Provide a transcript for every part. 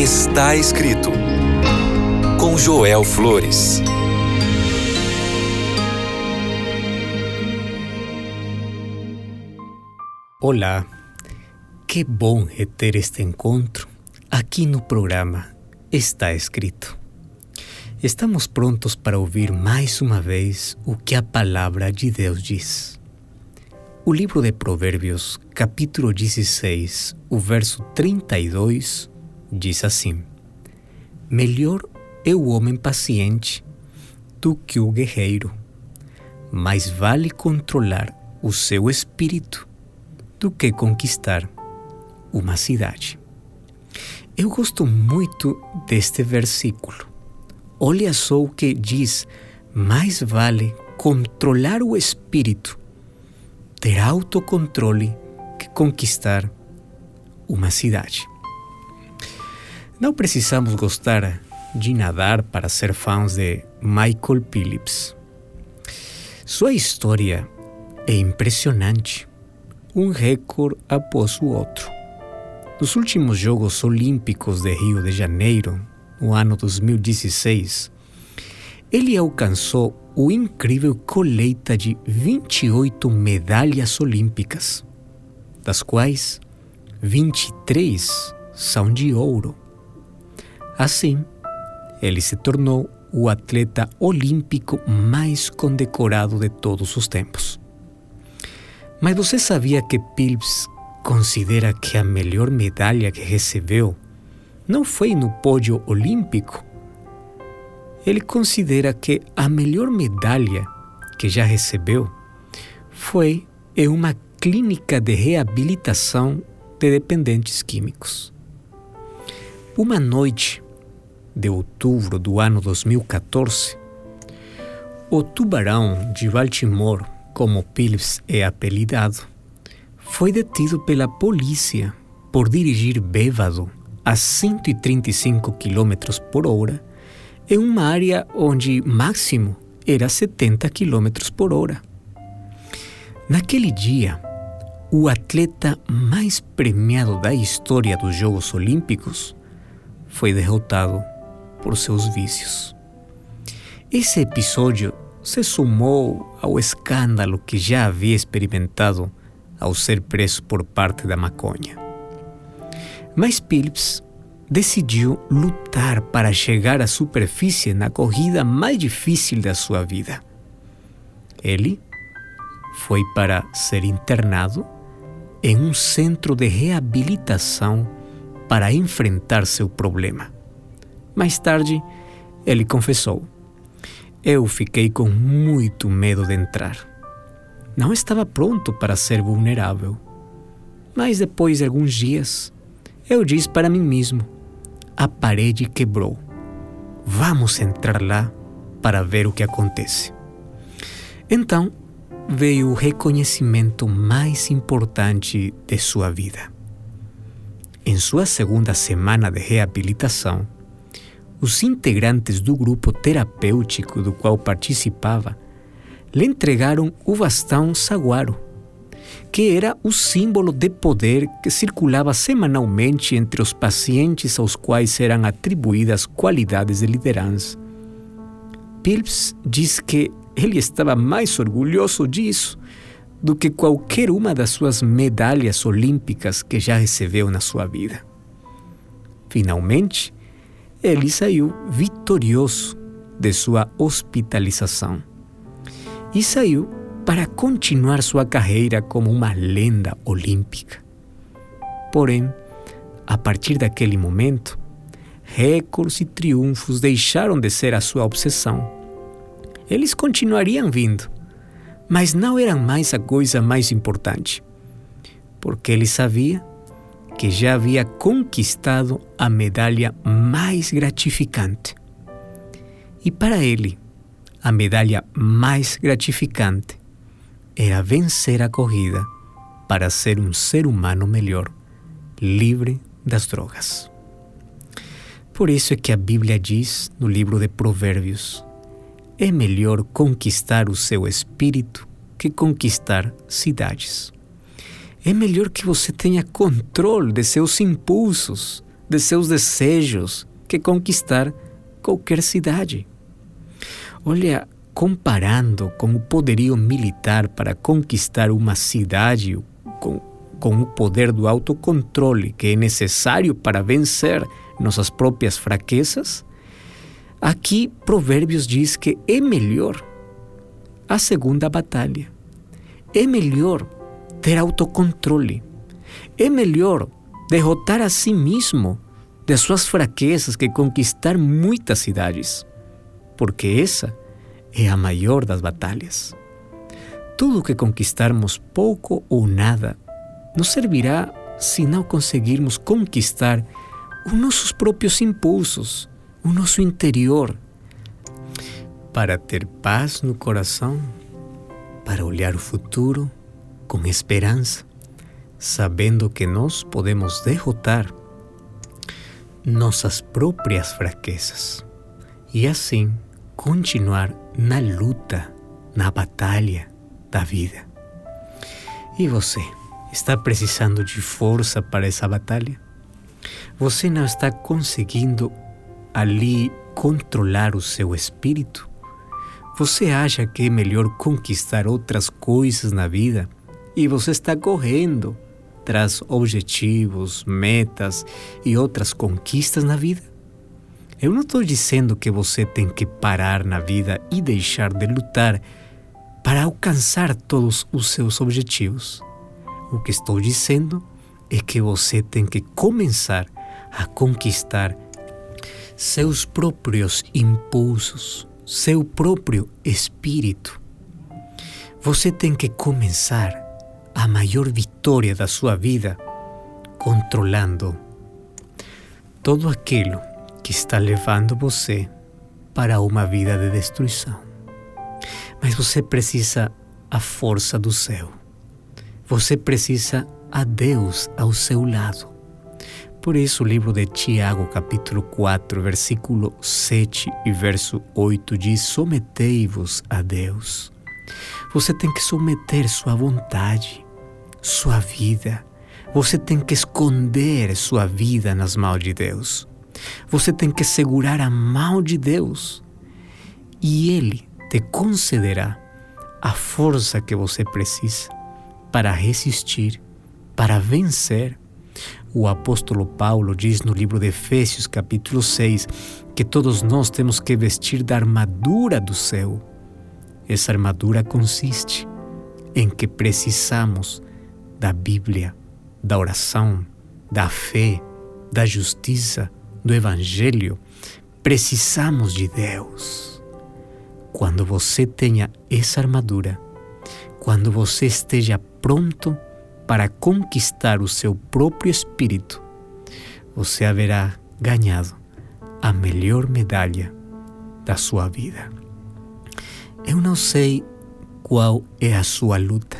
Está escrito com Joel Flores. Olá, que bom é ter este encontro aqui no programa Está Escrito. Estamos prontos para ouvir mais uma vez o que a palavra de Deus diz. O livro de Provérbios, capítulo 16, o verso 32, diz assim: Melhor é o homem paciente do que o guerreiro, mais vale controlar o seu espírito do que conquistar uma cidade. Eu gosto muito deste versículo. Olha só o que diz: mais vale controlar o espírito, ter autocontrole, que conquistar uma cidade. Não precisamos gostar de nadar para ser fãs de Michael Phillips. Sua história é impressionante um recorde após o outro. Nos últimos Jogos Olímpicos de Rio de Janeiro, no ano 2016, ele alcançou o incrível colheita de 28 medalhas olímpicas, das quais 23 são de ouro. Assim, ele se tornou o atleta olímpico mais condecorado de todos os tempos. Mas você sabia que Phillips considera que a melhor medalha que recebeu não foi no pódio olímpico? Ele considera que a melhor medalha que já recebeu foi em uma clínica de reabilitação de dependentes químicos. Uma noite de outubro do ano 2014, o tubarão de Baltimore como Phillips é apelidado, foi detido pela polícia por dirigir bêbado a 135 km por hora em uma área onde máximo era 70 km por hora. Naquele dia, o atleta mais premiado da história dos Jogos Olímpicos foi derrotado por seus vícios. Esse episódio se sumou ao escândalo que já havia experimentado ao ser preso por parte da maconha. Mas Phillips decidiu lutar para chegar à superfície na corrida mais difícil da sua vida. Ele foi para ser internado em um centro de reabilitação para enfrentar seu problema. Mais tarde, ele confessou: eu fiquei com muito medo de entrar. Não estava pronto para ser vulnerável. Mas depois de alguns dias, eu disse para mim mesmo: a parede quebrou. Vamos entrar lá para ver o que acontece. Então veio o reconhecimento mais importante de sua vida. Em sua segunda semana de reabilitação, os integrantes do grupo terapêutico do qual participava lhe entregaram o bastão saguaro, que era o símbolo de poder que circulava semanalmente entre os pacientes aos quais eram atribuídas qualidades de liderança. Phillips diz que ele estava mais orgulhoso disso do que qualquer uma das suas medalhas olímpicas que já recebeu na sua vida. Finalmente, ele saiu vitorioso de sua hospitalização e saiu para continuar sua carreira como uma lenda olímpica. Porém, a partir daquele momento, recordes e triunfos deixaram de ser a sua obsessão. Eles continuariam vindo, mas não eram mais a coisa mais importante, porque ele sabia que já havia conquistado a medalha mais gratificante. E para ele, a medalha mais gratificante era vencer a corrida para ser um ser humano melhor, livre das drogas. Por isso é que a Bíblia diz no livro de Provérbios: é melhor conquistar o seu espírito que conquistar cidades. É melhor que você tenha controle de seus impulsos de seus desejos que conquistar qualquer cidade. Olha, comparando com o poderio militar para conquistar uma cidade com, com o poder do autocontrole que é necessário para vencer nossas próprias fraquezas, aqui Provérbios diz que é melhor a segunda batalha. É melhor ter autocontrole. É melhor derrotar a si mesmo de suas fraquezas que conquistar muitas cidades, porque essa é a maior das batalhas. Tudo que conquistarmos pouco ou nada nos servirá se não conseguirmos conquistar os nossos próprios impulsos, o nosso interior, para ter paz no coração, para olhar o futuro com esperança, sabendo que nós podemos derrotar nossas próprias fraquezas e assim continuar na luta, na batalha da vida. E você está precisando de força para essa batalha? Você não está conseguindo ali controlar o seu espírito? Você acha que é melhor conquistar outras coisas na vida e você está correndo traz objetivos, metas e outras conquistas na vida? Eu não estou dizendo que você tem que parar na vida e deixar de lutar para alcançar todos os seus objetivos. O que estou dizendo é que você tem que começar a conquistar seus próprios impulsos, seu próprio espírito. Você tem que começar a maior vitória da sua vida controlando todo aquilo que está levando você para uma vida de destruição. Mas você precisa a força do céu. Você precisa a Deus ao seu lado. Por isso, o livro de Tiago, capítulo 4, versículo 7 e verso 8 diz: Sometei-vos a Deus. Você tem que submeter sua vontade, sua vida. Você tem que esconder sua vida nas mãos de Deus. Você tem que segurar a mão de Deus. E Ele te concederá a força que você precisa para resistir, para vencer. O apóstolo Paulo diz no livro de Efésios, capítulo 6, que todos nós temos que vestir da armadura do céu essa armadura consiste em que precisamos da Bíblia, da oração, da fé, da justiça, do Evangelho. Precisamos de Deus. Quando você tenha essa armadura, quando você esteja pronto para conquistar o seu próprio espírito, você haverá ganhado a melhor medalha da sua vida. Eu não sei qual é a sua luta,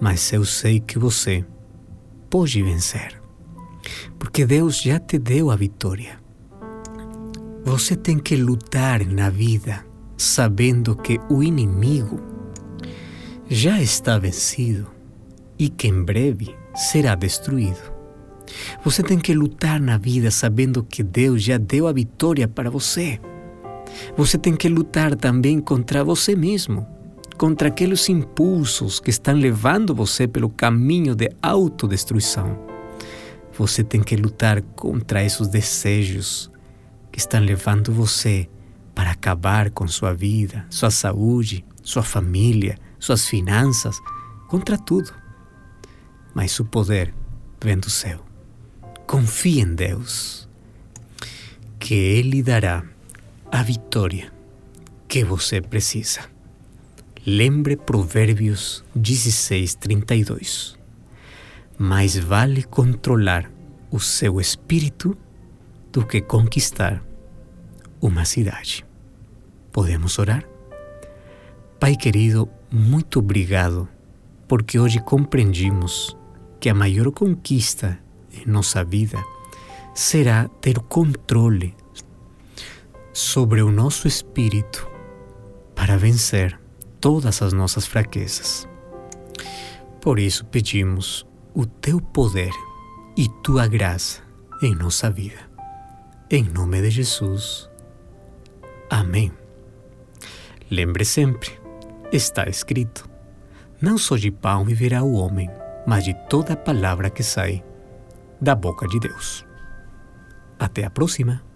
mas eu sei que você pode vencer, porque Deus já te deu a vitória. Você tem que lutar na vida sabendo que o inimigo já está vencido e que em breve será destruído. Você tem que lutar na vida sabendo que Deus já deu a vitória para você. Você tem que lutar também contra você mesmo, contra aqueles impulsos que estão levando você pelo caminho de autodestruição. Você tem que lutar contra esses desejos que estão levando você para acabar com sua vida, sua saúde, sua família, suas finanças, contra tudo. Mas o poder vem do céu. Confie em Deus, que Ele dará a vitória que você precisa. Lembre Provérbios 16, 32. Mais vale controlar o seu espírito do que conquistar uma cidade. Podemos orar? Pai querido, muito obrigado, porque hoje compreendimos que a maior conquista em nossa vida será ter controle sobre o nosso espírito para vencer todas as nossas fraquezas. Por isso pedimos o teu poder e tua graça em nossa vida. Em nome de Jesus. Amém. Lembre sempre, está escrito: não só de pão viverá o homem, mas de toda palavra que sai da boca de Deus. Até a próxima!